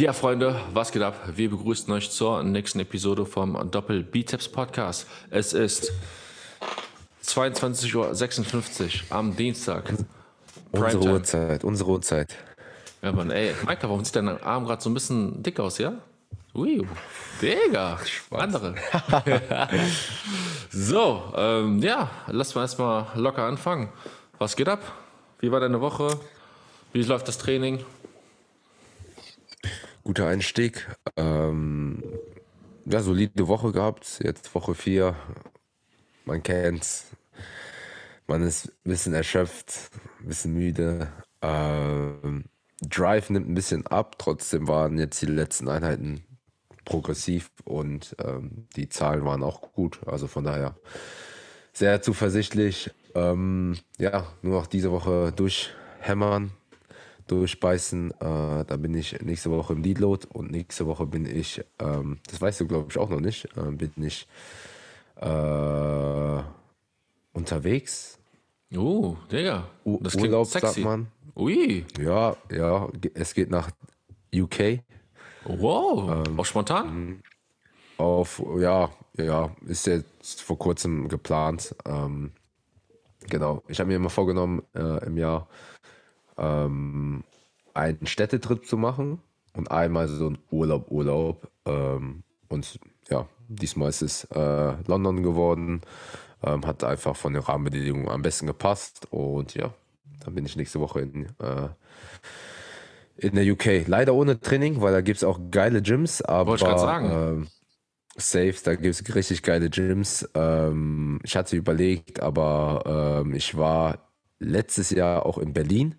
Ja, Freunde, was geht ab? Wir begrüßen euch zur nächsten Episode vom Doppel Bizeps Podcast. Es ist 22.56 Uhr am Dienstag. Unsere Primetime. Uhrzeit, unsere Uhrzeit. Ja, Mann, ey, Mike, warum sieht dein Arm gerade so ein bisschen dick aus, ja? Ui, Digga, andere. so, ähm, ja, lass mal erstmal locker anfangen. Was geht ab? Wie war deine Woche? Wie läuft das Training? Guter Einstieg. Ähm, ja, solide Woche gehabt. Jetzt Woche 4. Man kennt's. Man ist ein bisschen erschöpft, ein bisschen müde. Ähm, Drive nimmt ein bisschen ab. Trotzdem waren jetzt die letzten Einheiten progressiv und ähm, die Zahlen waren auch gut. Also von daher sehr zuversichtlich. Ähm, ja, nur noch diese Woche durchhämmern, durchbeißen. Äh, da bin ich nächste Woche im Deload und nächste Woche bin ich, ähm, das weißt du glaube ich auch noch nicht, äh, bin ich äh, unterwegs. Oh, Digga, das klingt Urlaub sexy. sagt man. Ui, Ja, ja, es geht nach UK. wow, Ähm, auch spontan? Auf, ja, ja, ist jetzt vor kurzem geplant. Ähm, genau. Ich habe mir immer vorgenommen, äh, im Jahr ähm, einen Städtetrip zu machen und einmal so ein Urlaub, Urlaub. Ähm, und ja, diesmal ist es äh, London geworden. Ähm, hat einfach von den Rahmenbedingungen am besten gepasst. Und ja, dann bin ich nächste Woche in, äh, in der UK. Leider ohne Training, weil da gibt es auch geile Gyms. Aber Wollte ich grad sagen. Ähm, Safe, da gibt es richtig geile Gyms. Ähm, ich hatte überlegt, aber ähm, ich war letztes Jahr auch in Berlin.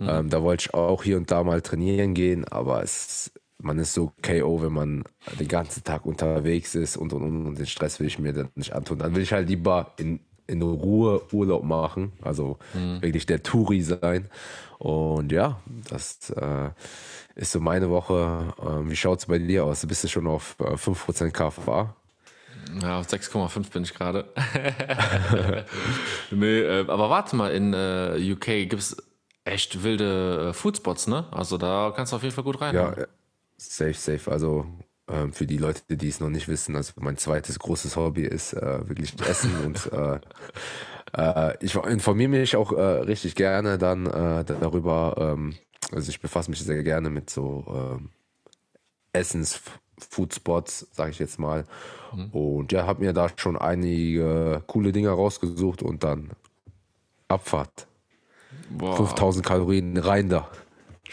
Ähm, da wollte ich auch hier und da mal trainieren gehen, aber es, man ist so KO, wenn man den ganzen Tag unterwegs ist und und und, und den Stress will ich mir dann nicht antun. Dann will ich halt lieber in, in Ruhe Urlaub machen, also wirklich der Touri sein. Und ja, das äh, ist so meine Woche. Ähm, wie schaut es bei dir aus? Bist du schon auf äh, 5% KFA? Ja, auf 6,5 bin ich gerade. nee, äh, aber warte mal, in äh, UK gibt es echt wilde äh, Foodspots, ne? Also da kannst du auf jeden Fall gut rein. Ja, äh, safe, safe. Also ähm, für die Leute, die es noch nicht wissen, also mein zweites großes Hobby ist äh, wirklich Essen und äh, äh, ich informiere mich auch äh, richtig gerne dann darüber. Ähm, also ich befasse mich sehr gerne mit so ähm, Essens Foodspots, sage ich jetzt mal. Und ja, habe mir da schon einige coole Dinge rausgesucht und dann Abfahrt. Boah. 5000 Kalorien rein da.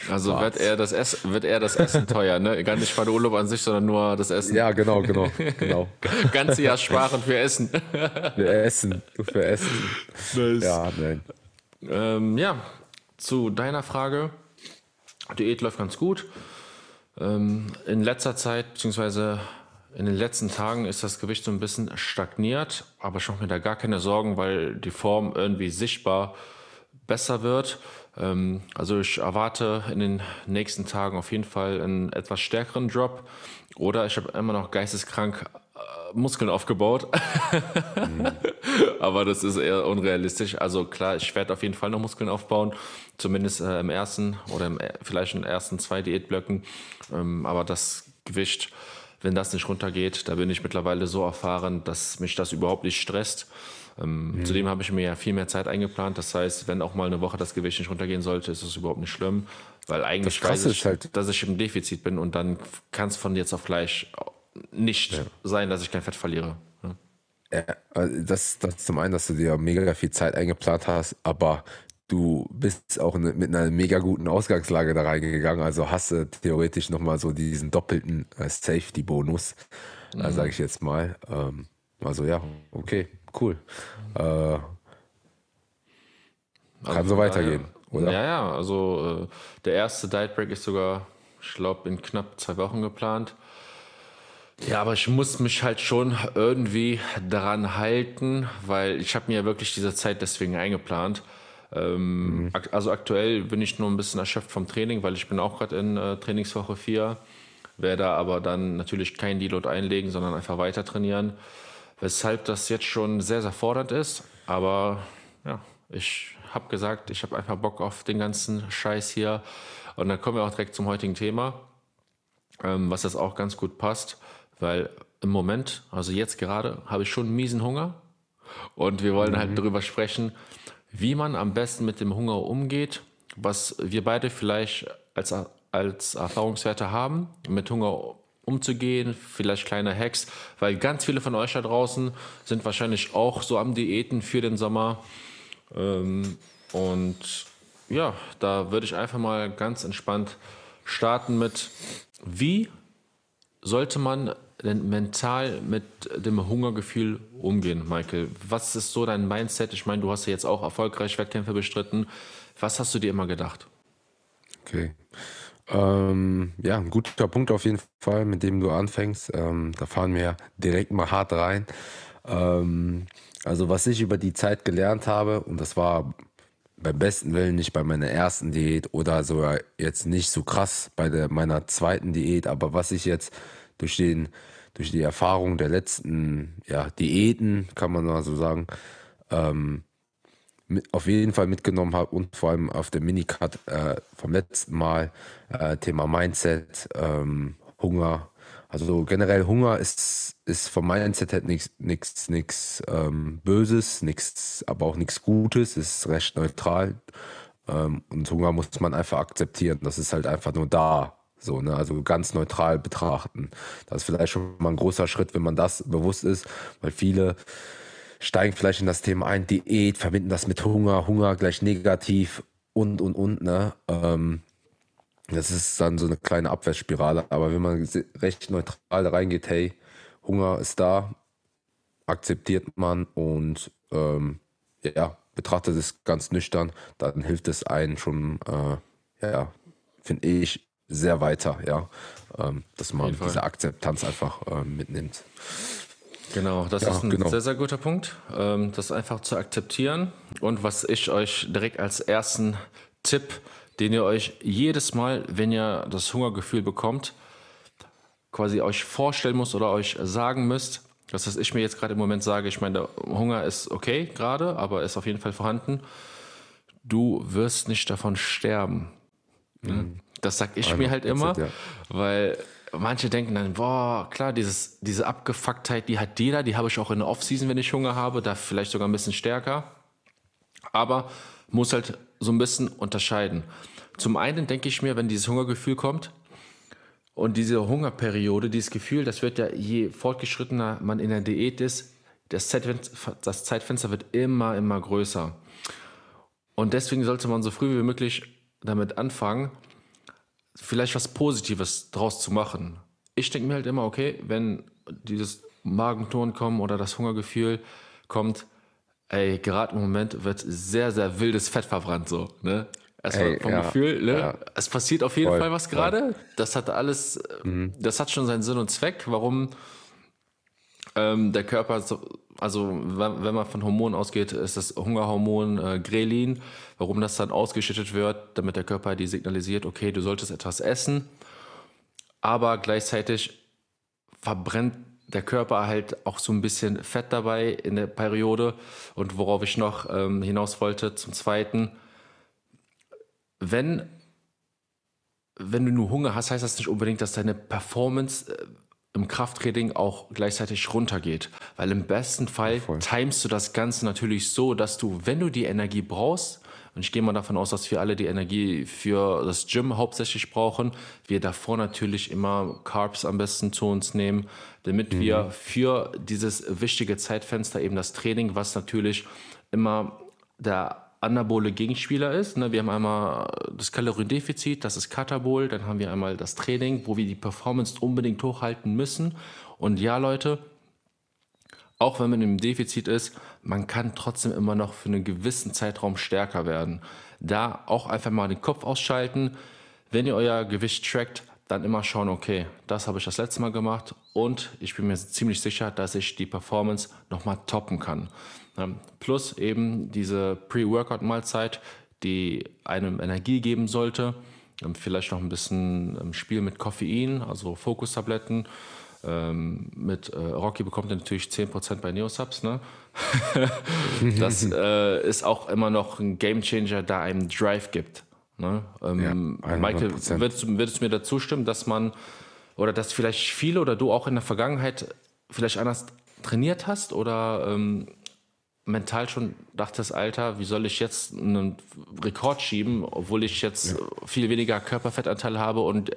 Also wird eher, das Essen, wird eher das Essen teuer, ne? Gar nicht mal der Urlaub an sich, sondern nur das Essen. Ja, genau, genau, genau. Ganze Jahr sparen für Essen. Für Essen, für Essen. Ja, nein. Ähm, ja, zu deiner Frage. Diät läuft ganz gut. Ähm, in letzter Zeit, beziehungsweise in den letzten Tagen ist das Gewicht so ein bisschen stagniert, aber ich mache mir da gar keine Sorgen, weil die Form irgendwie sichtbar besser wird. Ähm, also ich erwarte in den nächsten Tagen auf jeden Fall einen etwas stärkeren Drop. Oder ich habe immer noch geisteskrank äh, Muskeln aufgebaut. Aber das ist eher unrealistisch. Also klar, ich werde auf jeden Fall noch Muskeln aufbauen. Zumindest äh, im ersten oder im, äh, vielleicht in den ersten zwei Diätblöcken. Ähm, aber das Gewicht, wenn das nicht runtergeht, da bin ich mittlerweile so erfahren, dass mich das überhaupt nicht stresst. Ähm, Zudem habe ich mir ja viel mehr Zeit eingeplant. Das heißt, wenn auch mal eine Woche das Gewicht nicht runtergehen sollte, ist es überhaupt nicht schlimm. Weil eigentlich Das weiß ich, halt- dass ich im Defizit bin und dann kann es von jetzt auf gleich nicht sein, dass ich kein Fett verliere. Ja. Ja, also das, das zum einen, dass du dir mega viel Zeit eingeplant hast, aber du bist auch ne- mit einer mega guten Ausgangslage da reingegangen. Also hast du theoretisch nochmal so diesen doppelten äh, Safety-Bonus, äh, sage ich jetzt mal. Ähm, also ja, okay, cool. Äh, kann so weitergehen, oder? Ja, ja, also äh, der erste Diet Break ist sogar, ich glaube, in knapp zwei Wochen geplant. Ja, aber ich muss mich halt schon irgendwie daran halten, weil ich habe mir ja wirklich diese Zeit deswegen eingeplant. Ähm, ak also aktuell bin ich nur ein bisschen erschöpft vom Training, weil ich bin auch gerade in äh, Trainingswoche 4, werde aber dann natürlich kein Deload einlegen, sondern einfach weiter trainieren, weshalb das jetzt schon sehr, sehr fordernd ist. Aber ja, ich habe gesagt, ich habe einfach Bock auf den ganzen Scheiß hier. Und dann kommen wir auch direkt zum heutigen Thema. ähm, was jetzt auch ganz gut passt, weil im Moment, also jetzt gerade, habe ich schon miesen Hunger und wir wollen halt mhm. halt darüber sprechen, wie man am besten mit dem Hunger umgeht, was wir beide vielleicht als, als Erfahrungswerte haben, mit Hunger umzugehen, vielleicht kleine Hacks, weil ganz viele von euch da draußen sind wahrscheinlich auch so am Diäten für den Sommer. Ähm, und ja, da würde ich einfach mal ganz entspannt starten mit, wie sollte man denn mental mit dem Hungergefühl umgehen, Michael? Was ist so dein Mindset? Ich meine, du hast ja jetzt auch erfolgreich Wettkämpfe bestritten. Was hast du dir immer gedacht? Okay. Ähm, ja, ein guter Punkt auf jeden Fall, mit dem du anfängst. Ähm, da fahren wir direkt mal hart rein. Ähm, also was ich über die Zeit gelernt habe, und das war beim besten Willen nicht bei meiner ersten Diät oder sogar jetzt nicht so krass bei der, meiner zweiten Diät, aber was ich jetzt durch, den, durch die Erfahrung der letzten ja, Diäten, kann man mal so sagen, ähm, auf jeden Fall mitgenommen habe und vor allem auf dem Minicut äh, vom letzten Mal äh, Thema Mindset, ähm, Hunger. Also generell Hunger ist, ist vom Mindset her nichts ähm, Böses, nichts, aber auch nichts Gutes, ist recht neutral. Ähm, und Hunger muss man einfach akzeptieren. Das ist halt einfach nur da. So, ne? Also ganz neutral betrachten. Das ist vielleicht schon mal ein großer Schritt, wenn man das bewusst ist, weil viele steigen vielleicht in das Thema ein, Diät, verbinden das mit Hunger, Hunger gleich negativ und, und, und, ne? Ähm, das ist dann so eine kleine Abwärtsspirale. Aber wenn man recht neutral reingeht, hey, Hunger ist da, akzeptiert man und ähm, ja, betrachtet es ganz nüchtern, dann hilft es einen schon, äh, ja, finde ich, sehr weiter, ja, ähm, dass man diese Akzeptanz einfach äh, mitnimmt. Genau, das ja, ist ein genau. sehr, sehr guter Punkt, ähm, das einfach zu akzeptieren. Und was ich euch direkt als ersten Tipp, den ihr euch jedes Mal, wenn ihr das Hungergefühl bekommt, quasi euch vorstellen muss oder euch sagen müsst, das, was ich mir jetzt gerade im Moment sage, ich meine, der Hunger ist okay gerade, aber ist auf jeden Fall vorhanden. Du wirst nicht davon sterben. Mhm. Das sag ich mir halt immer, ja. weil manche denken dann, boah, klar, dieses, diese Abgefucktheit, die hat jeder, die habe ich auch in der Offseason, wenn ich Hunger habe, da vielleicht sogar ein bisschen stärker. Aber muss halt so ein bisschen unterscheiden. Zum einen denke ich mir, wenn dieses Hungergefühl kommt und diese Hungerperiode, dieses Gefühl, das wird ja, je fortgeschrittener man in der Diät ist, das Zeitfenster, das Zeitfenster wird immer, immer größer. Und deswegen sollte man so früh wie möglich damit anfangen, vielleicht was Positives draus zu machen. Ich denke mir halt immer, okay, wenn dieses Magenton kommt oder das Hungergefühl kommt, ey, gerade im Moment wird sehr, sehr wildes Fett verbrannt, so, ne? Erstmal vom ja, Gefühl, ne? Ja. Es passiert auf jeden voll, Fall was gerade. Das hat alles, mhm. das hat schon seinen Sinn und Zweck, warum ähm, der Körper so, also wenn man von Hormonen ausgeht, ist das Hungerhormon äh, Grelin, warum das dann ausgeschüttet wird, damit der Körper die signalisiert, okay, du solltest etwas essen, aber gleichzeitig verbrennt der Körper halt auch so ein bisschen Fett dabei in der Periode. Und worauf ich noch ähm, hinaus wollte, zum Zweiten, wenn wenn du nur Hunger hast, heißt das nicht unbedingt, dass deine Performance äh, im Krafttraining auch gleichzeitig runtergeht. Weil im besten Fall Voll. timest du das Ganze natürlich so, dass du, wenn du die Energie brauchst, und ich gehe mal davon aus, dass wir alle die Energie für das Gym hauptsächlich brauchen, wir davor natürlich immer Carbs am besten zu uns nehmen, damit mhm. wir für dieses wichtige Zeitfenster eben das Training, was natürlich immer der anabole Gegenspieler ist. Ne? Wir haben einmal das Kaloriendefizit, das ist Katabol, dann haben wir einmal das Training, wo wir die Performance unbedingt hochhalten müssen. Und ja, Leute, auch wenn man im Defizit ist, man kann trotzdem immer noch für einen gewissen Zeitraum stärker werden. Da auch einfach mal den Kopf ausschalten. Wenn ihr euer Gewicht trackt, dann immer schauen, okay, das habe ich das letzte Mal gemacht und ich bin mir ziemlich sicher, dass ich die Performance nochmal toppen kann. Ähm, plus eben diese Pre-Workout-Mahlzeit, die einem Energie geben sollte. Ähm, vielleicht noch ein bisschen ähm, Spiel mit Koffein, also Fokustabletten. mit äh, Rocky bekommt er natürlich 10% bei Neosubs. Ne? das äh, ist auch immer noch ein Gamechanger, da einem Drive gibt. Ne? Ähm, ja, Michael, würdest du, würdest du mir dazu stimmen, dass man oder dass vielleicht viele oder du auch in der Vergangenheit vielleicht anders trainiert hast oder ähm, mental schon dachtest, Alter, wie soll ich jetzt einen Rekord schieben, obwohl ich jetzt ja. viel weniger Körperfettanteil habe und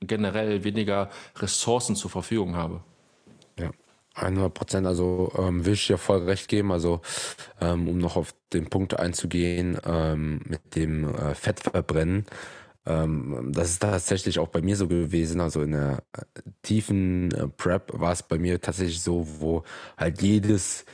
generell weniger Ressourcen zur Verfügung habe? Ja, 100 Prozent. Also ähm, will ich dir voll recht geben. Also ähm, um noch auf den Punkt einzugehen ähm, mit dem äh, Fettverbrennen. Ähm, das ist tatsächlich auch bei mir so gewesen. Also in der äh, tiefen äh, Prep war es bei mir tatsächlich so, wo halt jedes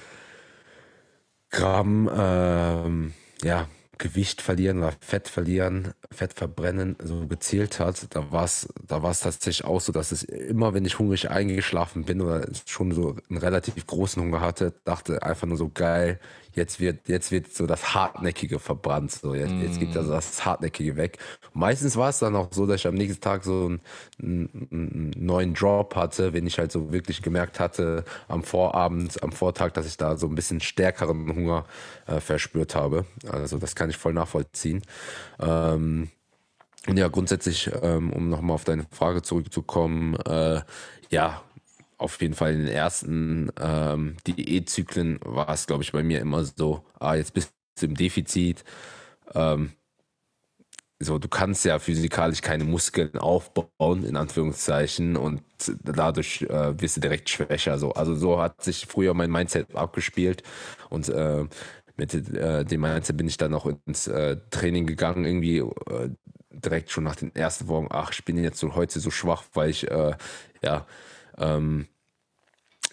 Gramm ähm, ja, Gewicht verlieren oder Fett verlieren, Fett verbrennen so gezählt hat, da war es da war's tatsächlich auch so, dass es immer, wenn ich hungrig eingeschlafen bin oder schon so einen relativ großen Hunger hatte, dachte einfach nur so geil, jetzt wird, jetzt wird so das Hartnäckige verbrannt. So, jetzt, mm. jetzt geht also das Hartnäckige weg. meistens war es dann auch so, dass ich am nächsten Tag so einen, einen, neuen Drop hatte, wenn ich halt so wirklich gemerkt hatte am Vorabend, am Vortag, dass ich da so ein bisschen stärkeren Hunger äh, verspürt habe. Also das kann ich voll nachvollziehen. Ähm, ja, grundsätzlich, ähm, um nochmal auf deine Frage zurückzukommen, äh, ja, auf jeden Fall in den ersten ähm, Diätzyklen war es, glaube ich, bei mir immer so, ah, jetzt bist du im Defizit. Ähm, so, du kannst ja physikalisch keine Muskeln aufbauen, in Anführungszeichen, und dadurch äh, wirst du direkt schwächer. So. Also so hat sich früher mein Mindset abgespielt und äh, mit äh, dem Mindset bin ich dann auch ins äh, Training gegangen, irgendwie äh, direkt schon nach den ersten Wochen, ach, ich bin jetzt so heute so schwach, weil ich äh, ja ähm,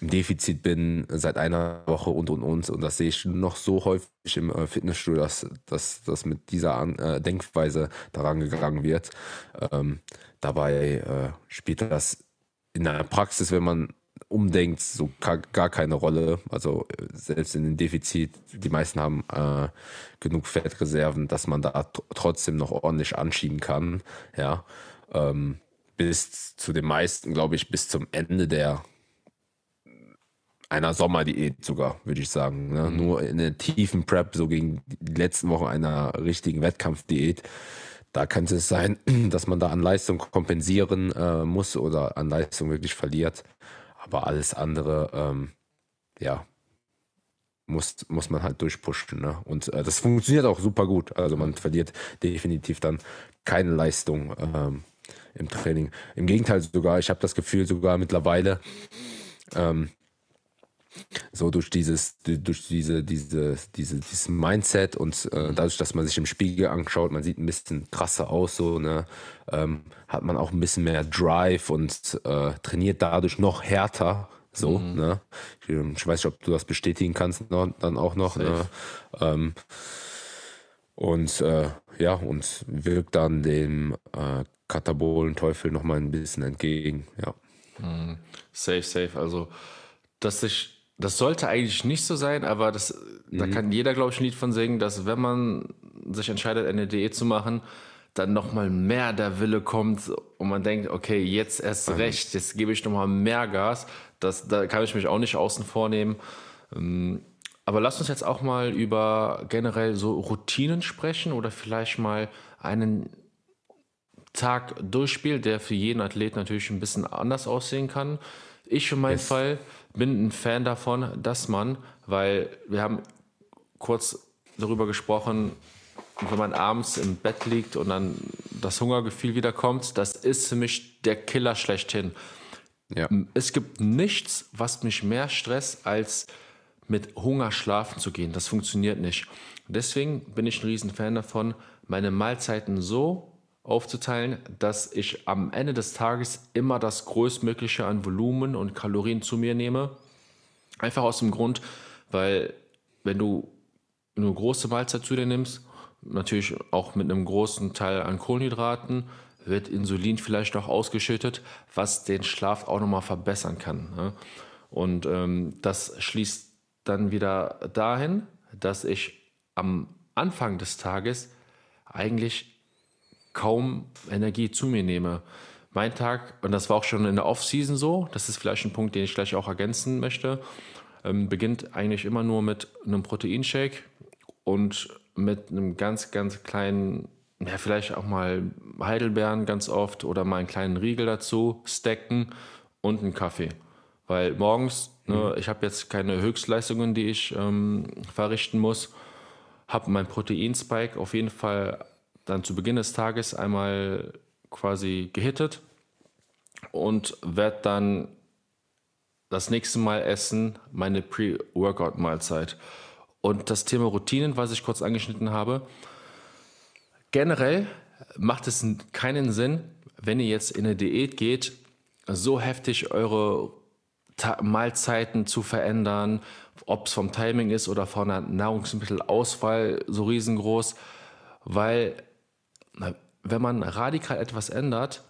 im Defizit bin seit einer Woche und und und. Und das sehe ich noch so häufig im äh, Fitnessstudio, dass, dass, dass mit dieser äh, Denkweise daran gegangen wird. Ähm, dabei äh, spielt das in der Praxis, wenn man umdenkt, so gar, gar keine Rolle. Also äh, selbst in dem Defizit, die meisten haben äh, genug Fettreserven, dass man da trotzdem noch ordentlich anschieben kann. Ja. Ähm, bis zu den meisten, glaube ich, bis zum Ende der einer Sommerdiät sogar, würde ich sagen. Ne? Mhm. Nur in der tiefen Prep, so gegen die letzten Wochen einer richtigen Wettkampfdiät, da könnte es sein, dass man da an Leistung kompensieren äh, muss oder an Leistung wirklich verliert. Aber alles andere, ähm, ja, muss, muss man halt durchpushen. Ne? Und äh, das funktioniert auch super gut. Also man verliert definitiv dann keine Leistung. Ähm, im Training. Im Gegenteil sogar, ich habe das Gefühl sogar mittlerweile, ähm, so durch dieses, durch diese, diese, diese, dieses Mindset und äh, dadurch, dass man sich im Spiegel anschaut, man sieht ein bisschen krasser aus, so, ne, ähm, hat man auch ein bisschen mehr Drive und äh, trainiert dadurch noch härter. So, mhm. ne? Ich, ich, weiß nicht, ob du das bestätigen kannst noch, dann auch noch. Ne? Ähm, und äh, ja, und wirkt dann dem äh, Katabolen Teufel noch mal ein bisschen entgegen, ja. Mhm. Safe, safe. Also, dass ich, das sollte eigentlich nicht so sein, aber das, mhm. da kann jeder, glaube ich, ein Lied von singen, dass wenn man sich entscheidet, eine Diät zu machen, dann noch mal mehr der Wille kommt und man denkt, okay, jetzt erst mhm. recht, jetzt gebe ich noch mal mehr Gas. Das, da kann ich mich auch nicht außen vornehmen. Ähm, aber lass uns jetzt auch mal über generell so Routinen sprechen oder vielleicht mal einen Tag durchspielt, der für jeden Athlet natürlich ein bisschen anders aussehen kann. Ich für meinen yes. Fall bin ein Fan davon, dass man, weil wir haben kurz darüber gesprochen, wenn man abends im Bett liegt und dann das Hungergefühl wiederkommt, das ist für mich der Killer schlechthin. Ja. Es gibt nichts, was mich mehr stresst, als mit Hunger schlafen zu gehen. Das funktioniert nicht. Deswegen bin ich ein Riesenfan davon, meine Mahlzeiten so aufzuteilen, dass ich am Ende des Tages immer das größtmögliche an Volumen und Kalorien zu mir nehme. Einfach aus dem Grund, weil wenn du eine große Mahlzeit zu dir nimmst, natürlich auch mit einem großen Teil an Kohlenhydraten, wird Insulin vielleicht auch ausgeschüttet, was den Schlaf auch nochmal verbessern kann. Ne? Und ähm, das schließt dann wieder dahin, dass ich am Anfang des Tages eigentlich kaum Energie zu mir nehme. Mein Tag, und das war auch schon in der Off-Season so, das ist vielleicht ein Punkt, den ich gleich auch ergänzen möchte, ähm, beginnt eigentlich immer nur mit einem Proteinshake und mit einem ganz, ganz kleinen, ja, vielleicht auch mal Heidelbeeren ganz oft oder mal einen kleinen Riegel dazu, stacken und einen Kaffee. Weil morgens, ne, ich habe jetzt keine Höchstleistungen, die ich ähm, verrichten muss, habe mein Proteinspike auf jeden Fall dann zu Beginn des Tages einmal quasi gehittet und werde dann das nächste Mal essen meine Pre-Workout-Mahlzeit. Und das Thema Routinen, was ich kurz angeschnitten habe, generell macht es keinen Sinn, wenn ihr jetzt in eine Diät geht, so heftig eure Ta Mahlzeiten zu verändern, ob es vom Timing ist oder von der Nahrungsmittelauswahl so riesengroß, weil wenn man radikal etwas ändert,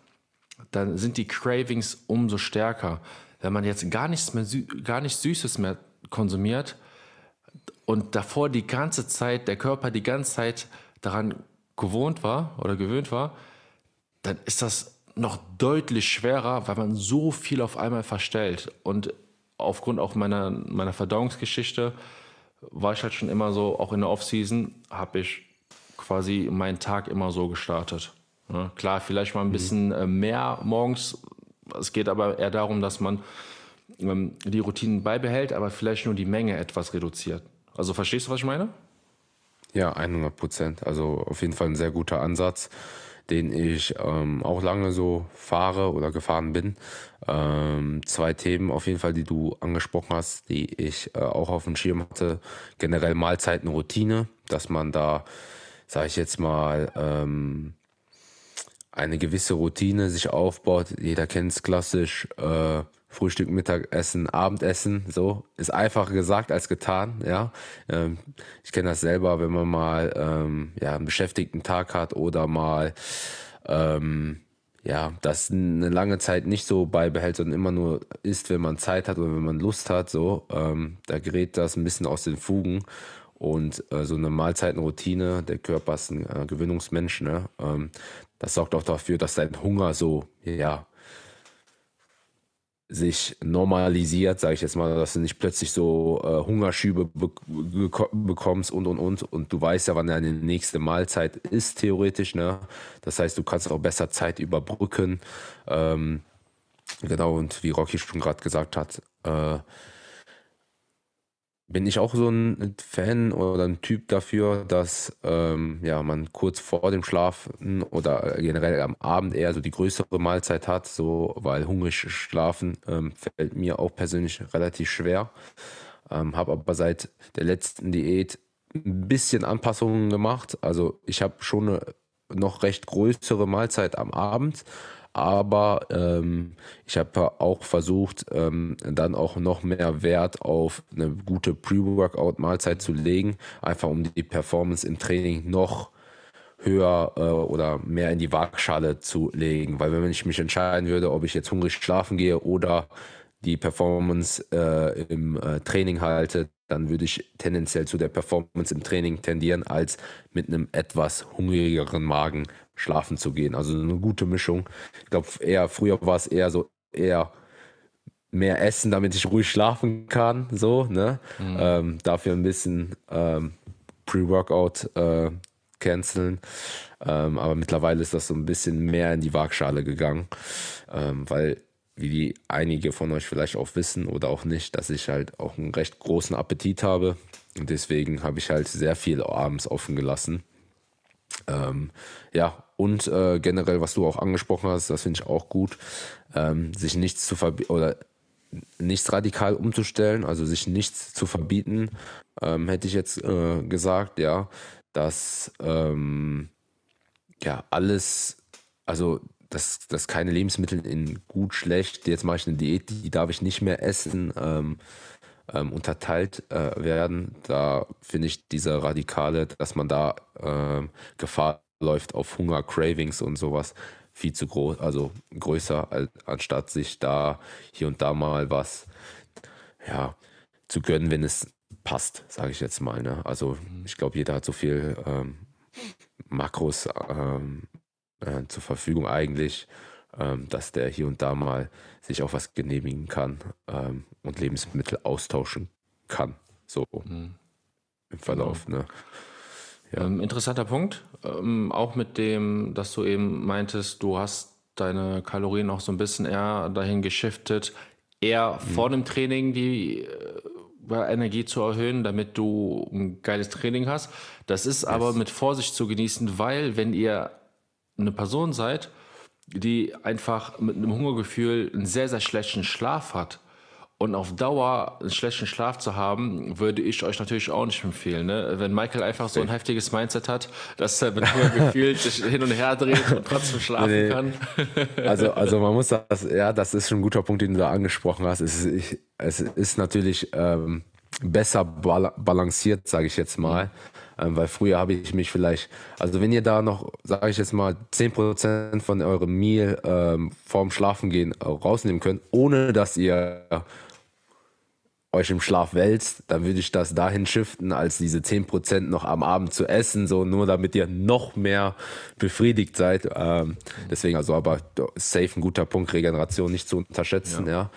dann sind die Cravings umso stärker. Wenn man jetzt gar nichts mehr, gar nichts Süßes mehr konsumiert und davor die ganze Zeit, der Körper die ganze Zeit daran gewohnt war oder gewöhnt war, dann ist das noch deutlich schwerer, weil man so viel auf einmal verstellt. Und aufgrund auch meiner, meiner Verdauungsgeschichte war ich halt schon immer so, auch in der Offseason habe ich quasi meinen Tag immer so gestartet. Ja, klar, vielleicht mal ein mhm. bisschen mhm. mehr morgens. Es geht aber eher darum, dass man ähm, die Routinen beibehält, aber vielleicht nur die Menge etwas reduziert. Also verstehst du, was ich meine? Ja, 100 Prozent. Also auf jeden Fall ein sehr guter Ansatz den ich ähm, auch lange so fahre oder gefahren bin. Ähm, zwei Themen auf jeden Fall, die du angesprochen hast, die ich äh, auch auf dem Schirm hatte. Generell Mahlzeitenroutine, dass man da, sage ich jetzt mal, ähm, eine gewisse Routine sich aufbaut. Jeder kennt es klassisch. Äh, Frühstück, Mittagessen, Abendessen, so ist einfacher gesagt als getan, ja. Ähm, ich kenne das selber, wenn man mal ähm, ja einen beschäftigten Tag hat oder mal ähm, ja das eine lange Zeit nicht so beibehält, sondern immer nur isst, wenn man Zeit hat oder wenn man Lust hat, so ähm, da gerät das ein bisschen aus den Fugen und äh, so eine Mahlzeitenroutine, der Körper ist ein äh, Gewöhnungsmensch, ne? Ähm, das sorgt auch dafür, dass dein Hunger so ja sich normalisiert, sage ich jetzt mal, dass du nicht plötzlich so äh, Hungerschübe be bekommst und und und und du weißt ja, wann deine nächste Mahlzeit ist theoretisch, ne? Das heißt, du kannst auch besser Zeit überbrücken. Ähm, genau und wie Rocky schon gerade gesagt hat, äh, bin ich auch so ein Fan oder ein Typ dafür, dass ähm, ja, man kurz vor dem Schlafen oder generell am Abend eher so die größere Mahlzeit hat, so weil hungrig schlafen ähm, fällt mir auch persönlich relativ schwer. Ähm, habe aber seit der letzten Diät ein bisschen Anpassungen gemacht. Also ich habe schon eine noch recht größere Mahlzeit am Abend, aber ähm, ich habe auch versucht, ähm, dann auch noch mehr Wert auf eine gute Pre-Workout-Mahlzeit zu legen, einfach um die Performance im Training noch höher äh, oder mehr in die Waagschale zu legen. Weil wenn ich mich entscheiden würde, ob ich jetzt hungrig schlafen gehe oder die Performance äh, im äh, Training halte, dann würde ich tendenziell zu der Performance im Training tendieren, als mit einem etwas hungrigeren Magen schlafen zu gehen. Also eine gute Mischung. Ich glaube, eher früher war es eher so eher mehr essen, damit ich ruhig schlafen kann, so, ne? Mhm. Ähm, dafür ein bisschen ähm, Pre-Workout äh, canceln. Ähm, aber mittlerweile ist das so ein bisschen mehr in die Waagschale gegangen, ähm, weil wie die einige von euch vielleicht auch wissen oder auch nicht, dass ich halt auch einen recht großen Appetit habe. Und deswegen habe ich halt sehr viel abends offen gelassen. Ähm, ja, und äh, generell, was du auch angesprochen hast, das finde ich auch gut, ähm, sich nichts zu verbieten oder nichts radikal umzustellen, also sich nichts zu verbieten, ähm, hätte ich jetzt äh, gesagt, ja, dass ähm, ja alles, also dass, dass keine Lebensmittel in gut, schlecht, jetzt mache ich eine Diät, die darf ich nicht mehr essen, ähm, ähm, unterteilt äh, werden. Da finde ich diese Radikale, dass man da ähm, Gefahr läuft auf Hunger, Cravings und sowas viel zu groß, also größer, als, anstatt sich da hier und da mal was ja, zu gönnen, wenn es passt, sage ich jetzt mal. Ne? Also ich glaube, jeder hat so viel ähm, Makros ähm, äh, zur Verfügung eigentlich, ähm, dass der hier und da mal sich auch was genehmigen kann ähm, und Lebensmittel austauschen kann. So mhm. im Verlauf. Genau. Ne? Ja. Ähm, interessanter Punkt. Ähm, auch mit dem, dass du eben meintest, du hast deine Kalorien auch so ein bisschen eher dahin geschiftet, eher mhm. vor dem Training die äh, Energie zu erhöhen, damit du ein geiles Training hast. Das ist yes. aber mit Vorsicht zu genießen, weil wenn ihr eine Person seid, die einfach mit einem Hungergefühl einen sehr, sehr schlechten Schlaf hat, und auf Dauer einen schlechten Schlaf zu haben, würde ich euch natürlich auch nicht empfehlen. Ne? Wenn Michael einfach so ein heftiges Mindset hat, dass er mit Hunger gefühlt sich hin und her dreht und trotzdem schlafen nee. kann. also, also man muss das, ja, das ist schon ein guter Punkt, den du da angesprochen hast. Es ist, es ist natürlich ähm, besser balanciert, sage ich jetzt mal. Ähm, weil früher habe ich mich vielleicht, also wenn ihr da noch, sage ich jetzt mal, 10% von eurem Meal ähm, vorm Schlafengehen rausnehmen könnt, ohne dass ihr euch im Schlaf wälzt, dann würde ich das dahin shiften, als diese 10% noch am Abend zu essen, so nur damit ihr noch mehr befriedigt seid. Ähm, deswegen also aber safe ein guter Punkt, Regeneration nicht zu unterschätzen, ja.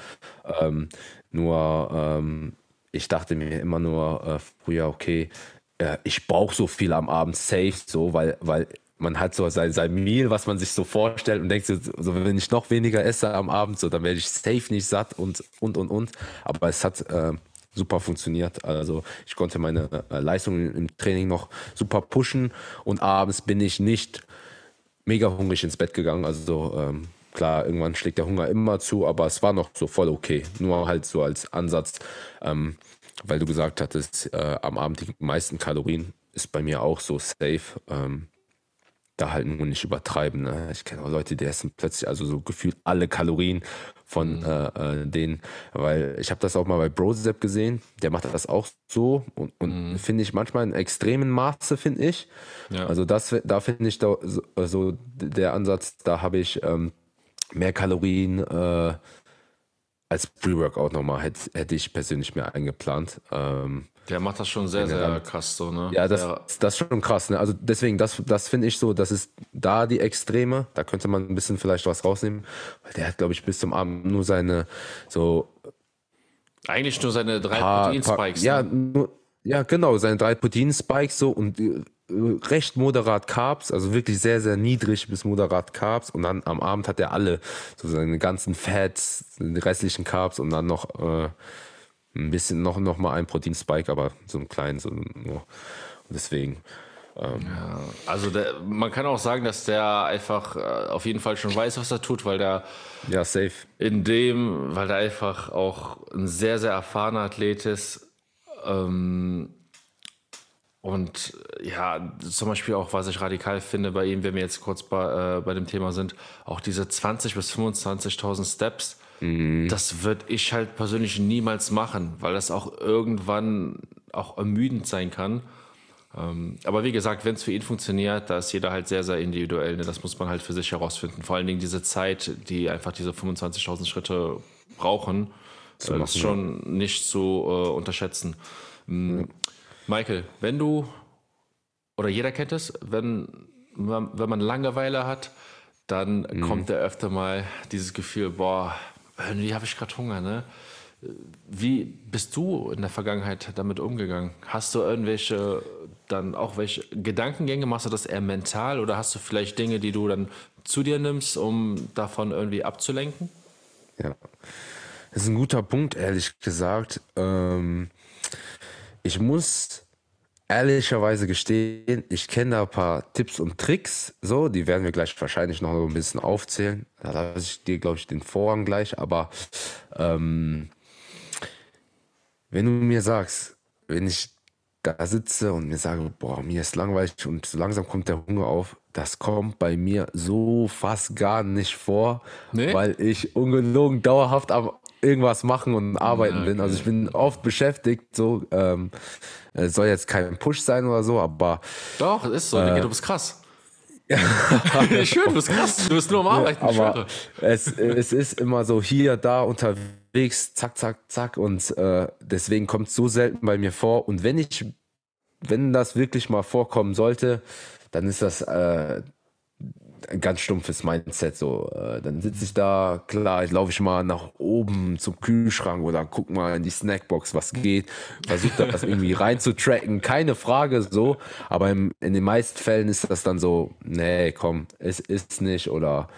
ja. Ähm, nur ähm, ich dachte mir immer nur äh, früher, okay, äh, ich brauche so viel am Abend safe, so, weil, weil man hat so sein, sein Meal, was man sich so vorstellt und denkt so, so, wenn ich noch weniger esse am Abend, so, dann werde ich safe nicht satt und, und, und, und. Aber es hat äh, super funktioniert. Also ich konnte meine äh, Leistung im Training noch super pushen und abends bin ich nicht mega hungrig ins Bett gegangen. Also ähm, klar, irgendwann schlägt der Hunger immer zu, aber es war noch so voll okay. Nur halt so als Ansatz, ähm, weil du gesagt hattest, äh, am Abend die meisten Kalorien ist bei mir auch so safe. Ähm, da halt nur nicht übertreiben. Ne? Ich kenne auch Leute, die essen plötzlich also so gefühlt alle Kalorien von mhm. äh, äh, denen, weil ich habe das auch mal bei Brozep gesehen, der macht das auch so und, und mhm. finde ich manchmal in extremen Maße, finde ich. Ja. Also das, da finde ich da so, so, der Ansatz, da habe ich ähm, mehr Kalorien äh, als Pre-Workout nochmal, hätte, hätte ich persönlich mehr eingeplant. Ähm, der macht das schon sehr, sehr krass so, ne? Ja, das, das ist schon krass, ne? Also deswegen, das, das finde ich so, das ist da die Extreme. Da könnte man ein bisschen vielleicht was rausnehmen. Weil der hat, glaube ich, bis zum Abend nur seine so. Eigentlich nur seine drei Protein-Spikes. Ja, ne? nur, ja, genau, seine drei Protein-Spikes so und recht moderat Carbs, also wirklich sehr, sehr niedrig bis moderat Carbs und dann am Abend hat er alle, so seine ganzen Fats, die restlichen Carbs und dann noch äh, ein bisschen noch, noch mal ein Proteinspike, aber so einen kleinen, so nur. Und deswegen. Ähm, ja, also der, man kann auch sagen, dass der einfach äh, auf jeden Fall schon weiß, was er tut, weil der ja safe in dem, weil der einfach auch ein sehr sehr erfahrener Athlet ist ähm, und ja, zum Beispiel auch, was ich radikal finde bei ihm, wenn wir jetzt kurz bei, äh, bei dem Thema sind, auch diese 20 bis 25.000 Steps Mhm. Das würde ich halt persönlich niemals machen, weil das auch irgendwann auch ermüdend sein kann. Ähm, aber wie gesagt, wenn es für ihn funktioniert, da ist jeder halt sehr, sehr individuell. Ne? Das muss man halt für sich herausfinden. Vor allen Dingen diese Zeit, die einfach diese 25.000 Schritte brauchen, das äh, ist schon ja. nicht zu äh, unterschätzen. Mhm. Michael, wenn du, oder jeder kennt es, wenn, wenn man Langeweile hat, dann mhm. kommt da öfter mal dieses Gefühl, boah, irgendwie habe ich gerade Hunger, ne? Wie bist du in der Vergangenheit damit umgegangen? Hast du irgendwelche dann auch welche Gedankengänge? Machst du das eher mental oder hast du vielleicht Dinge, die du dann zu dir nimmst, um davon irgendwie abzulenken? Ja, das ist ein guter Punkt, ehrlich gesagt. Ähm, ich muss ehrlicherweise gestehen, ich kenne da ein paar Tipps und Tricks, so, die werden wir gleich wahrscheinlich noch ein bisschen aufzählen. Da lasse ich dir, glaube ich, den Vorrang gleich, aber ähm, wenn du mir sagst, wenn ich da sitze und mir sage, boah, mir ist langweilig und so langsam kommt der Hunger auf, das kommt bei mir so fast gar nicht vor, nee? weil ich ungelogen dauerhaft am irgendwas machen und arbeiten okay. bin. Also ich bin oft beschäftigt, so ähm, es soll jetzt kein Push sein oder so, aber. Doch, es ist so, äh, du bist krass. schwöre, du bist krass, du bist nur am Arbeiten, ja, aber es, es ist immer so hier, da unterwegs, zack, zack, zack und äh, deswegen kommt es so selten bei mir vor und wenn ich, wenn das wirklich mal vorkommen sollte, dann ist das äh, ein ganz stumpfes Mindset. So, äh, dann sitze ich da, klar, ich laufe ich mal nach oben zum Kühlschrank oder guck mal in die Snackbox, was geht, versuche das irgendwie reinzutracken, keine Frage so. Aber im, in den meisten Fällen ist das dann so, nee, komm, es ist nicht oder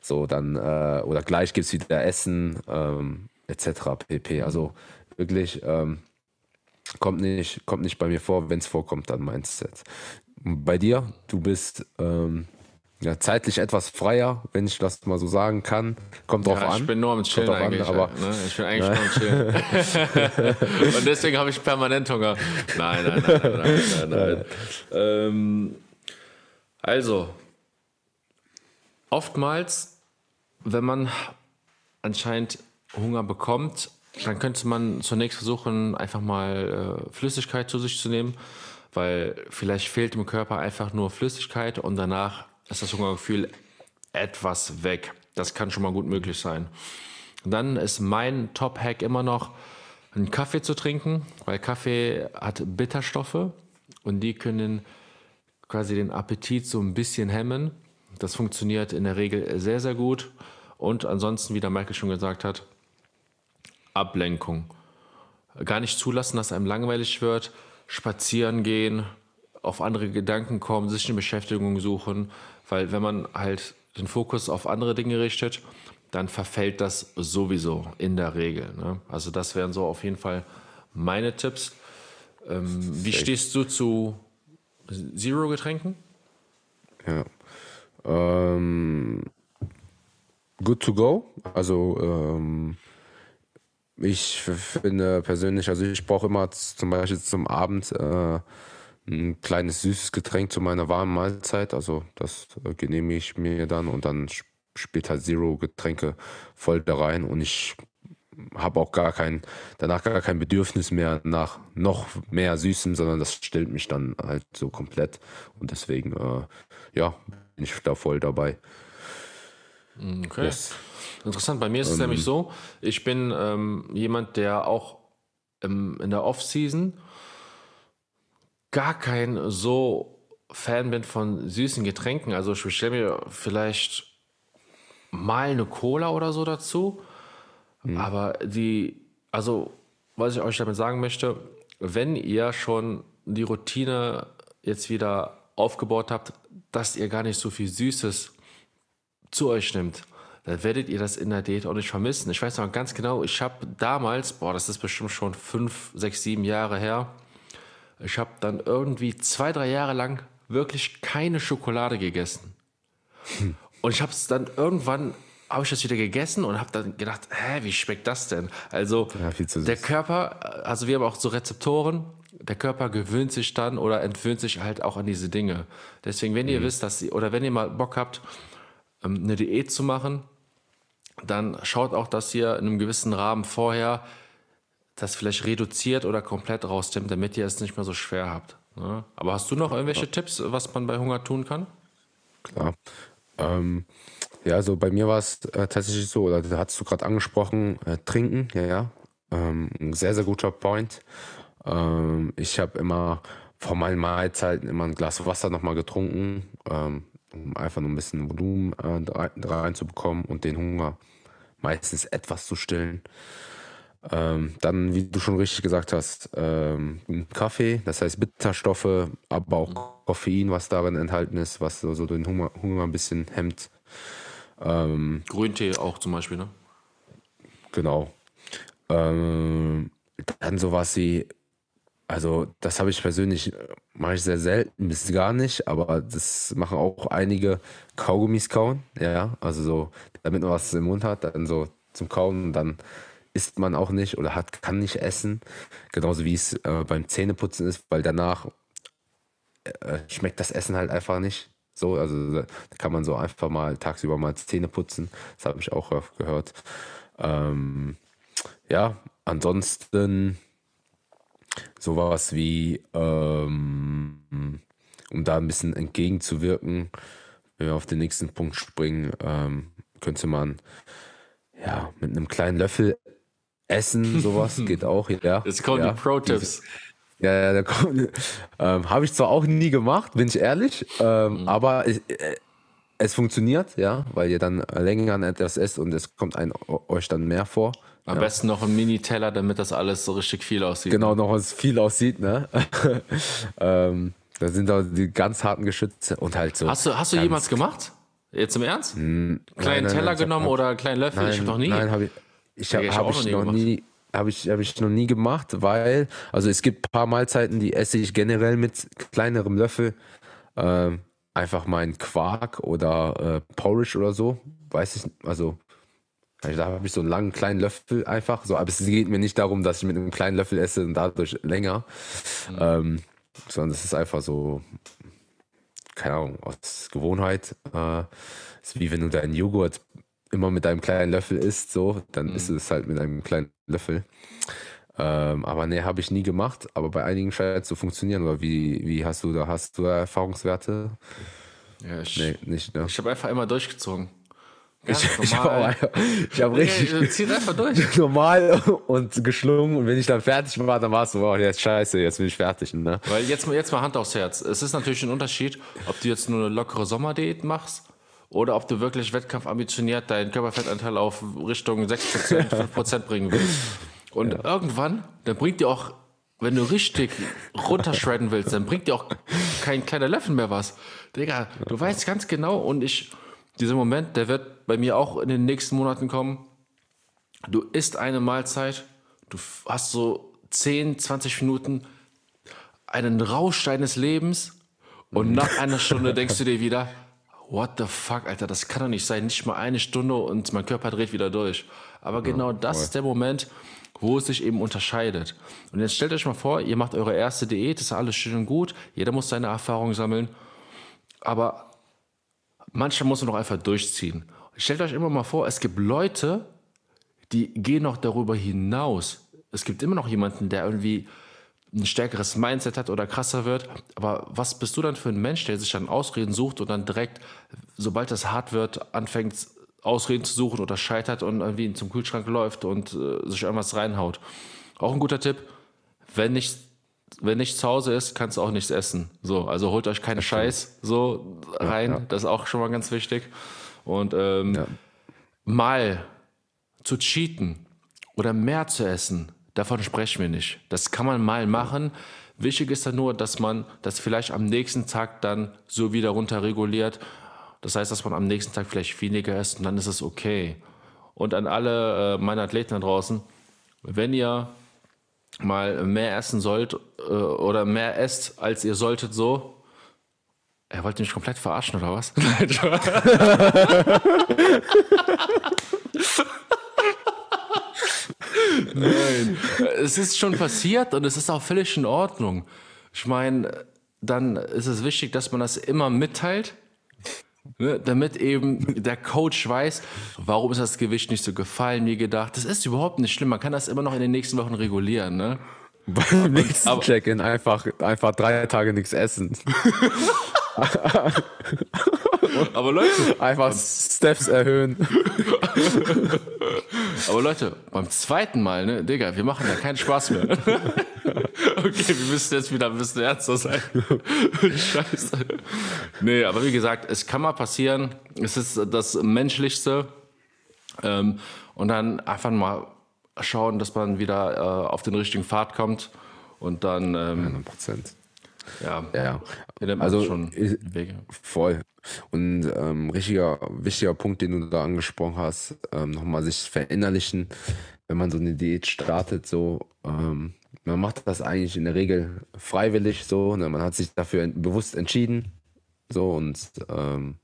so, dann, äh, oder gleich gibt es wieder Essen, ähm, etc. pp. Also wirklich, ähm, kommt nicht, kommt nicht bei mir vor, wenn es vorkommt, dann Mindset. Bei dir, du bist ähm, ja, zeitlich etwas freier, wenn ich das mal so sagen kann. Kommt drauf ja, an. Ich bin nur am Chillen eigentlich. An, aber, ne? Ich bin eigentlich nur am Chillen. Und deswegen habe ich permanent Hunger. Nein, nein, nein, nein, nein, nein. nein. ähm, also, oftmals, wenn man anscheinend Hunger bekommt, dann könnte man zunächst versuchen, einfach mal äh, Flüssigkeit zu sich zu nehmen, weil vielleicht fehlt im Körper einfach nur Flüssigkeit und danach ist das Hungergefühl etwas weg. Das kann schon mal gut möglich sein. Dann ist mein Top-Hack immer noch, einen Kaffee zu trinken, weil Kaffee hat Bitterstoffe und die können quasi den Appetit so ein bisschen hemmen. Das funktioniert in der Regel sehr, sehr gut. Und ansonsten, wie der Michael schon gesagt hat, Ablenkung. Gar nicht zulassen, dass einem langweilig wird, spazieren gehen, auf andere Gedanken kommen, sich eine Beschäftigung suchen, weil wenn man halt den Fokus auf andere Dinge richtet, dann verfällt das sowieso in der Regel. Ne? Also das wären so auf jeden Fall meine Tipps. Ähm, wie stehst du zu Zero-Getränken? Ja. Ähm, good to go. Also ähm, ich finde persönlich, also ich brauche immer zum Beispiel zum Abend äh, ein kleines süßes Getränk zu meiner warmen Mahlzeit. Also das äh, genehmige ich mir dann und dann später Zero Getränke voll da rein und ich habe auch gar kein, danach gar kein Bedürfnis mehr nach noch mehr Süßem, sondern das stillt mich dann halt so komplett. Und deswegen, äh, ja, bin ich da voll dabei. Okay. Yes. Interessant, bei mir ist es ähm, nämlich so, ich bin ähm, jemand, der auch im, in der Off-Season gar kein so Fan bin von süßen Getränken. Also ich bestelle mir vielleicht mal eine Cola oder so dazu. Mhm. Aber die, also was ich euch damit sagen möchte, wenn ihr schon die Routine jetzt wieder aufgebaut habt, dass ihr gar nicht so viel Süßes zu euch nimmt, dann werdet ihr das in der Date auch nicht vermissen. Ich weiß noch ganz genau, ich habe damals, boah, das ist bestimmt schon fünf, sechs, sieben Jahre her, ich habe dann irgendwie zwei, drei Jahre lang wirklich keine Schokolade gegessen. Hm. Und ich habe es dann irgendwann, habe ich das wieder gegessen und habe dann gedacht, hä, wie schmeckt das denn? Also ja, der Körper, also wir haben auch so Rezeptoren, der Körper gewöhnt sich dann oder entwöhnt sich halt auch an diese Dinge. Deswegen, wenn ihr mhm. wisst, dass ihr, oder wenn ihr mal Bock habt, ähm, eine Diät zu machen, dann schaut auch, dass ihr in einem gewissen Rahmen vorher das vielleicht reduziert oder komplett rausnimmt, damit ihr es nicht mehr so schwer habt. Ne? Aber hast du noch irgendwelche ja. Tipps, was man bei Hunger tun kann? Klar. Ähm, ja, also bei mir war es äh, tatsächlich so, oder da hast du gerade angesprochen, äh, trinken, ja, ja. Ähm, ein sehr, sehr guter Point. Ähm, ich habe immer vor meinen Mahlzeiten immer ein Glas Wasser nochmal getrunken, ähm, um einfach nur ein bisschen Volumen äh, reinzubekommen und den Hunger meistens etwas zu stillen. Ähm, dann, wie du schon richtig gesagt hast, ähm, Kaffee, das heißt Bitterstoffe, aber auch Koffein, was darin enthalten ist, was so, so den Hunger, Hunger, ein bisschen hemmt. Ähm, Grüntee auch zum Beispiel, ne? Genau. Ähm, dann sowas wie, also das habe ich persönlich, mache ich sehr selten bis gar nicht, aber das machen auch einige Kaugummis kauen, ja, also so, damit man was im Mund hat, dann so zum Kauen und dann isst man auch nicht oder hat, kann nicht essen. Genauso wie es äh, beim Zähneputzen ist, weil danach äh, schmeckt das Essen halt einfach nicht. So, also da kann man so einfach mal tagsüber mal Zähne putzen. Das habe ich auch gehört. Ähm, ja, ansonsten sowas wie, ähm, um da ein bisschen entgegenzuwirken, wenn wir auf den nächsten Punkt springen, ähm, könnte man ja mit einem kleinen Löffel Essen, sowas geht auch, ja. Jetzt kommen ja, die Pro-Tipps. Ja, ja, da kommt. Ähm, Habe ich zwar auch nie gemacht, bin ich ehrlich, ähm, mhm. aber ich, äh, es funktioniert, ja, weil ihr dann länger an etwas esst und es kommt ein, euch dann mehr vor. Am ja. besten noch ein Mini-Teller, damit das alles so richtig viel aussieht. Genau, ne? noch was viel aussieht, ne? ähm, da sind da die ganz harten Geschütze und halt so. Hast du, hast du jemals gemacht? Jetzt im Ernst? Nein, Kleinen nein, Teller nein, ich hab- genommen oder einen kleinen Löffel? ich hab noch nie. Nein, habe ich, ich habe hab ich noch nie habe ich, hab ich noch nie gemacht, weil, also es gibt ein paar Mahlzeiten, die esse ich generell mit kleinerem Löffel. Ähm, einfach meinen Quark oder äh, Porridge oder so, weiß ich, also da habe ich so einen langen kleinen Löffel einfach, so, aber es geht mir nicht darum, dass ich mit einem kleinen Löffel esse und dadurch länger, Mhm. ähm, sondern es ist einfach so, keine Ahnung, aus Gewohnheit. Äh, ist wie wenn du deinen Joghurt immer mit einem kleinen Löffel isst, so, dann Mhm. isst du es halt mit einem kleinen Löffel. Ähm, aber nee, habe ich nie gemacht, aber bei einigen scheint es zu funktionieren. Oder wie, wie hast du da, hast du da Erfahrungswerte? Ja, ich Nee, nicht, ne? ich habe einfach immer durchgezogen. Ganz Ich, ich habe normal. hab richtig Ey, zieh einfach durch. normal und geschlungen und wenn ich dann fertig war, dann war es so, wow, jetzt scheiße, jetzt bin ich fertig, ne? Weil jetzt, mal- jetzt mal Hand aufs Herz. Es ist natürlich ein Unterschied, ob du jetzt nur eine lockere Sommerdiät machst oder ob du wirklich wettkampfambitioniert deinen Körperfettanteil auf Richtung 6%, 5% bringen willst. Und irgendwann, dann bringt dir auch, wenn du richtig runtershredden willst, dann bringt dir auch kein kleiner Löffel mehr was. Digga, du weißt ganz genau und ich, dieser Moment, der wird bei mir auch in den nächsten Monaten kommen. Du isst eine Mahlzeit, du hast so 10, 20 Minuten einen Rausch deines Lebens und nach einer Stunde denkst du dir wieder, what the fuck, Alter, das kann doch nicht sein, nicht mal eine Stunde und mein Körper dreht wieder durch. Aber genau das ist der Moment, wo es sich eben unterscheidet. Und jetzt stellt euch mal vor, ihr macht eure erste Diät, ist alles schön und gut, jeder muss seine Erfahrungen sammeln, aber manchmal muss man doch einfach durchziehen. Stellt euch immer mal vor, es gibt Leute, die gehen noch darüber hinaus. Es gibt immer noch jemanden, der irgendwie ein stärkeres Mindset hat oder krasser wird. Aber was bist du dann für ein Mensch, der sich dann Ausreden sucht und dann direkt, sobald es hart wird, anfängt, Ausreden zu suchen oder scheitert und irgendwie zum Kühlschrank läuft und äh, sich irgendwas reinhaut? Auch ein guter Tipp, wenn nicht, wenn nicht zu Hause ist, kannst du auch nichts essen. So, also holt euch keine Scheiß so rein. Das ist auch schon mal ganz wichtig. Und ähm, Ja. mal zu cheaten oder mehr zu essen, davon sprechen wir nicht. Das kann man mal machen. Wichtig ist dann nur, dass man das vielleicht am nächsten Tag dann so wieder runter reguliert. Das heißt, dass man am nächsten Tag vielleicht weniger isst und dann ist es okay. Und an alle äh, meine Athleten da draußen, wenn ihr mal mehr essen sollt äh, oder mehr esst, als ihr solltet, so. Er wollte mich komplett verarschen, oder was? Nein. Es ist schon passiert und es ist auch völlig in Ordnung. Ich meine, dann ist es wichtig, dass man das immer mitteilt, ne, damit eben der Coach weiß, warum ist das Gewicht nicht so gefallen wie gedacht. Das ist überhaupt nicht schlimm. Man kann das immer noch in den nächsten Wochen regulieren. Ne? Beim nächsten Check-in einfach, einfach drei Tage nichts essen. Aber Leute, Einfach Steps erhöhen. aber Leute, beim zweiten Mal, ne, Digga, wir machen da keinen Spaß mehr. okay, wir müssen jetzt wieder ein bisschen ernster sein. Scheiße. Nee, aber wie gesagt, es kann mal passieren. Es ist das Menschlichste. Ähm, und dann einfach mal schauen, dass man wieder äh, auf den richtigen Pfad kommt. Und dann, ähm, 100%. Ja, Ja, Also, schon Wege. Voll. Und ähm, richtiger, wichtiger Punkt, den du da angesprochen hast, ähm, nochmal sich verinnerlichen, wenn man so eine Diät startet, so, ähm, man macht das eigentlich in der Regel freiwillig so, ne? man hat sich dafür en- bewusst entschieden, so und ähm,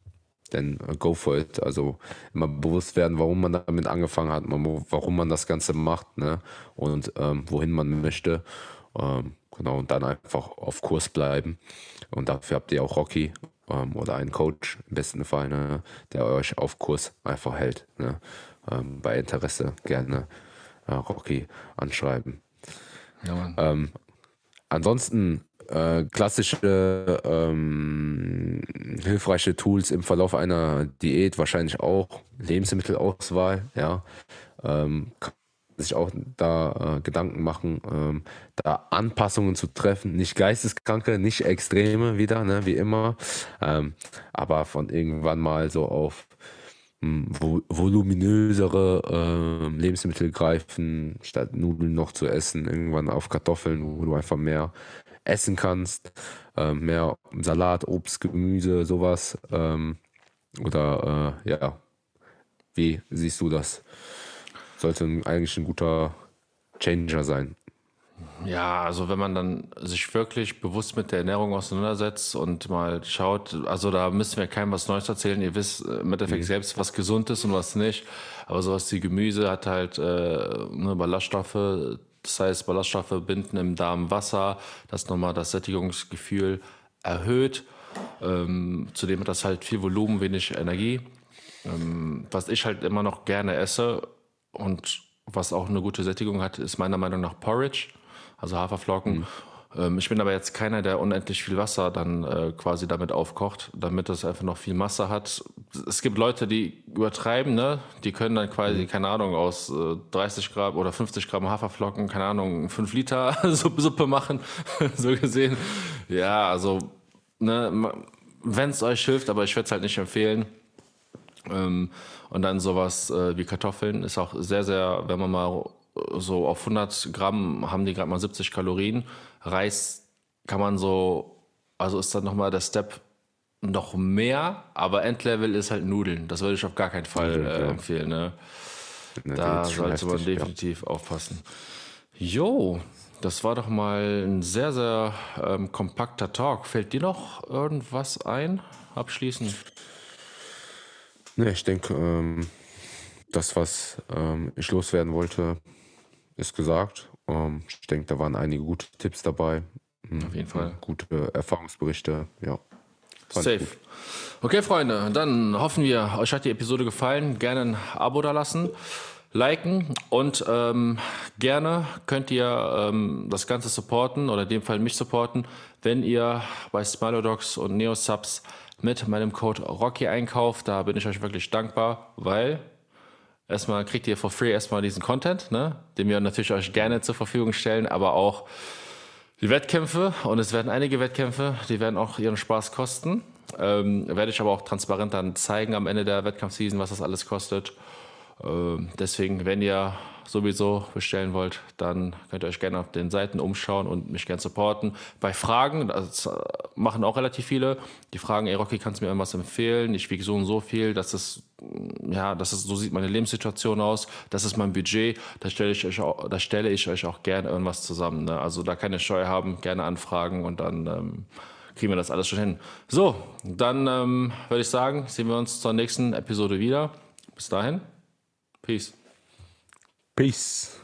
dann go for it. Also immer bewusst werden, warum man damit angefangen hat, warum man das Ganze macht, ne? Und ähm, wohin man möchte. Ähm, genau, und dann einfach auf Kurs bleiben. Und dafür habt ihr auch Rocky ähm, oder einen Coach im besten Fall, ne, der euch auf Kurs einfach hält. Ne? Ähm, bei Interesse gerne äh, Rocky anschreiben. Ja. Ähm, ansonsten äh, klassische ähm, hilfreiche Tools im Verlauf einer Diät wahrscheinlich auch Lebensmittelauswahl, ja. Ähm, sich auch da äh, Gedanken machen, ähm, da Anpassungen zu treffen. Nicht Geisteskranke, nicht Extreme wieder, ne, wie immer, ähm, aber von irgendwann mal so auf hm, voluminösere äh, Lebensmittel greifen, statt Nudeln noch zu essen, irgendwann auf Kartoffeln, wo du einfach mehr essen kannst, äh, mehr Salat, Obst, Gemüse, sowas. Ähm, oder äh, ja, wie siehst du das? Sollte eigentlich ein guter Changer sein. Ja, also wenn man dann sich wirklich bewusst mit der Ernährung auseinandersetzt und mal schaut, also da müssen wir keinem was Neues erzählen. Ihr wisst im Endeffekt mhm. selbst, was gesund ist und was nicht. Aber sowas wie Gemüse hat halt äh, ne, Ballaststoffe. Das heißt, Ballaststoffe binden im Darm Wasser, das nochmal das Sättigungsgefühl erhöht. Ähm, zudem hat das halt viel Volumen, wenig Energie. Ähm, was ich halt immer noch gerne esse und was auch eine gute Sättigung hat, ist meiner Meinung nach Porridge, also Haferflocken. Mhm. Ähm, ich bin aber jetzt keiner, der unendlich viel Wasser dann äh, quasi damit aufkocht, damit es einfach noch viel Masse hat. Es gibt Leute, die übertreiben, ne? Die können dann quasi, mhm. keine Ahnung, aus äh, 30 Gramm oder 50 Gramm Haferflocken, keine Ahnung, 5 Liter Suppe machen, so gesehen. Ja, also, ne, wenn es euch hilft, aber ich würde es halt nicht empfehlen. Ähm, und dann sowas äh, wie Kartoffeln ist auch sehr, sehr, wenn man mal so auf 100 Gramm haben die gerade mal 70 Kalorien. Reis kann man so, also ist dann nochmal der Step noch mehr, aber Endlevel ist halt Nudeln. Das würde ich auf gar keinen Fall äh, empfehlen. Ne? Da sollte heftig, man definitiv ja. aufpassen. Jo, das war doch mal ein sehr, sehr ähm, kompakter Talk. Fällt dir noch irgendwas ein, abschließend? Ne, ich denke, ähm, das, was ähm, ich loswerden wollte, ist gesagt. Ähm, ich denke, da waren einige gute Tipps dabei. Mhm. Auf jeden Fall. Gute Erfahrungsberichte, ja. Safe. Okay, Freunde, dann hoffen wir, euch hat die Episode gefallen. Gerne ein Abo da lassen, liken und ähm, gerne könnt ihr ähm, das Ganze supporten oder in dem Fall mich supporten, wenn ihr bei Smilodogs und Neosubs mit meinem Code Rocky einkauft. Da bin ich euch wirklich dankbar, weil erstmal kriegt ihr for free erstmal diesen Content, ne, den wir natürlich euch gerne zur Verfügung stellen, aber auch die Wettkämpfe und es werden einige Wettkämpfe, die werden auch ihren Spaß kosten. Ähm, werde ich aber auch transparent dann zeigen am Ende der Wettkampfseason, was das alles kostet. Ähm, deswegen, wenn ihr sowieso bestellen wollt, dann könnt ihr euch gerne auf den Seiten umschauen und mich gerne supporten. Bei Fragen, das äh, machen auch relativ viele, die fragen, ey Rocky, kannst du mir irgendwas empfehlen? Ich wiege so und so viel, das ist, ja, das ist, so sieht meine Lebenssituation aus, das ist mein Budget, da stelle ich euch auch, da stelle ich euch auch gerne irgendwas zusammen. Ne? Also da keine Scheu haben, gerne anfragen und dann ähm, kriegen wir das alles schon hin. So, dann ähm, würde ich sagen, sehen wir uns zur nächsten Episode wieder. Bis dahin, Peace. Peace.